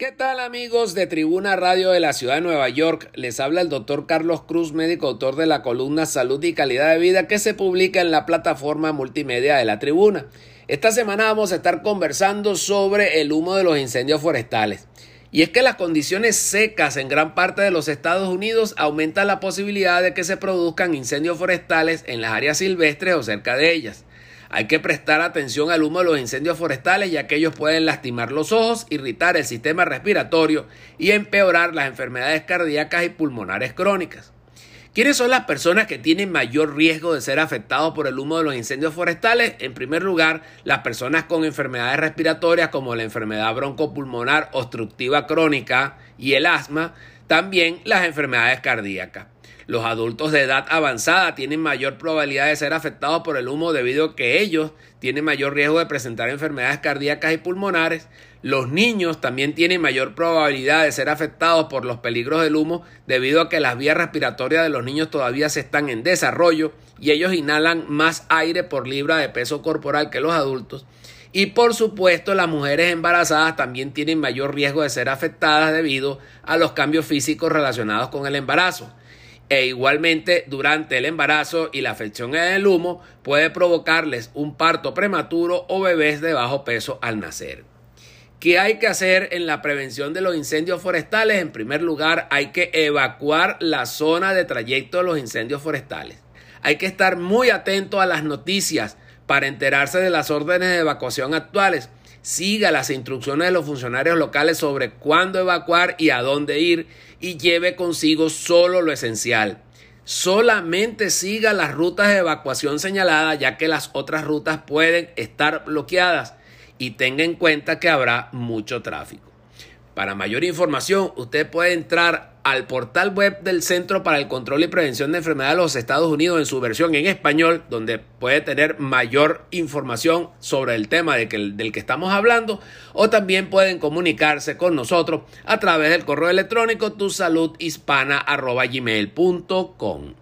¿Qué tal amigos de Tribuna Radio de la Ciudad de Nueva York? Les habla el doctor Carlos Cruz, médico autor de la columna Salud y Calidad de Vida que se publica en la plataforma multimedia de la Tribuna. Esta semana vamos a estar conversando sobre el humo de los incendios forestales. Y es que las condiciones secas en gran parte de los Estados Unidos aumentan la posibilidad de que se produzcan incendios forestales en las áreas silvestres o cerca de ellas. Hay que prestar atención al humo de los incendios forestales ya que ellos pueden lastimar los ojos, irritar el sistema respiratorio y empeorar las enfermedades cardíacas y pulmonares crónicas. ¿Quiénes son las personas que tienen mayor riesgo de ser afectados por el humo de los incendios forestales? En primer lugar, las personas con enfermedades respiratorias como la enfermedad broncopulmonar obstructiva crónica y el asma, también las enfermedades cardíacas. Los adultos de edad avanzada tienen mayor probabilidad de ser afectados por el humo debido a que ellos tienen mayor riesgo de presentar enfermedades cardíacas y pulmonares. Los niños también tienen mayor probabilidad de ser afectados por los peligros del humo debido a que las vías respiratorias de los niños todavía se están en desarrollo y ellos inhalan más aire por libra de peso corporal que los adultos. Y por supuesto las mujeres embarazadas también tienen mayor riesgo de ser afectadas debido a los cambios físicos relacionados con el embarazo e igualmente durante el embarazo y la afección el humo puede provocarles un parto prematuro o bebés de bajo peso al nacer. ¿Qué hay que hacer en la prevención de los incendios forestales? En primer lugar, hay que evacuar la zona de trayecto de los incendios forestales. Hay que estar muy atento a las noticias para enterarse de las órdenes de evacuación actuales siga las instrucciones de los funcionarios locales sobre cuándo evacuar y a dónde ir y lleve consigo solo lo esencial. Solamente siga las rutas de evacuación señaladas ya que las otras rutas pueden estar bloqueadas y tenga en cuenta que habrá mucho tráfico. Para mayor información, usted puede entrar al portal web del Centro para el Control y Prevención de Enfermedades de los Estados Unidos en su versión en español, donde puede tener mayor información sobre el tema del que estamos hablando, o también pueden comunicarse con nosotros a través del correo electrónico tusaludhispana.gmail.com.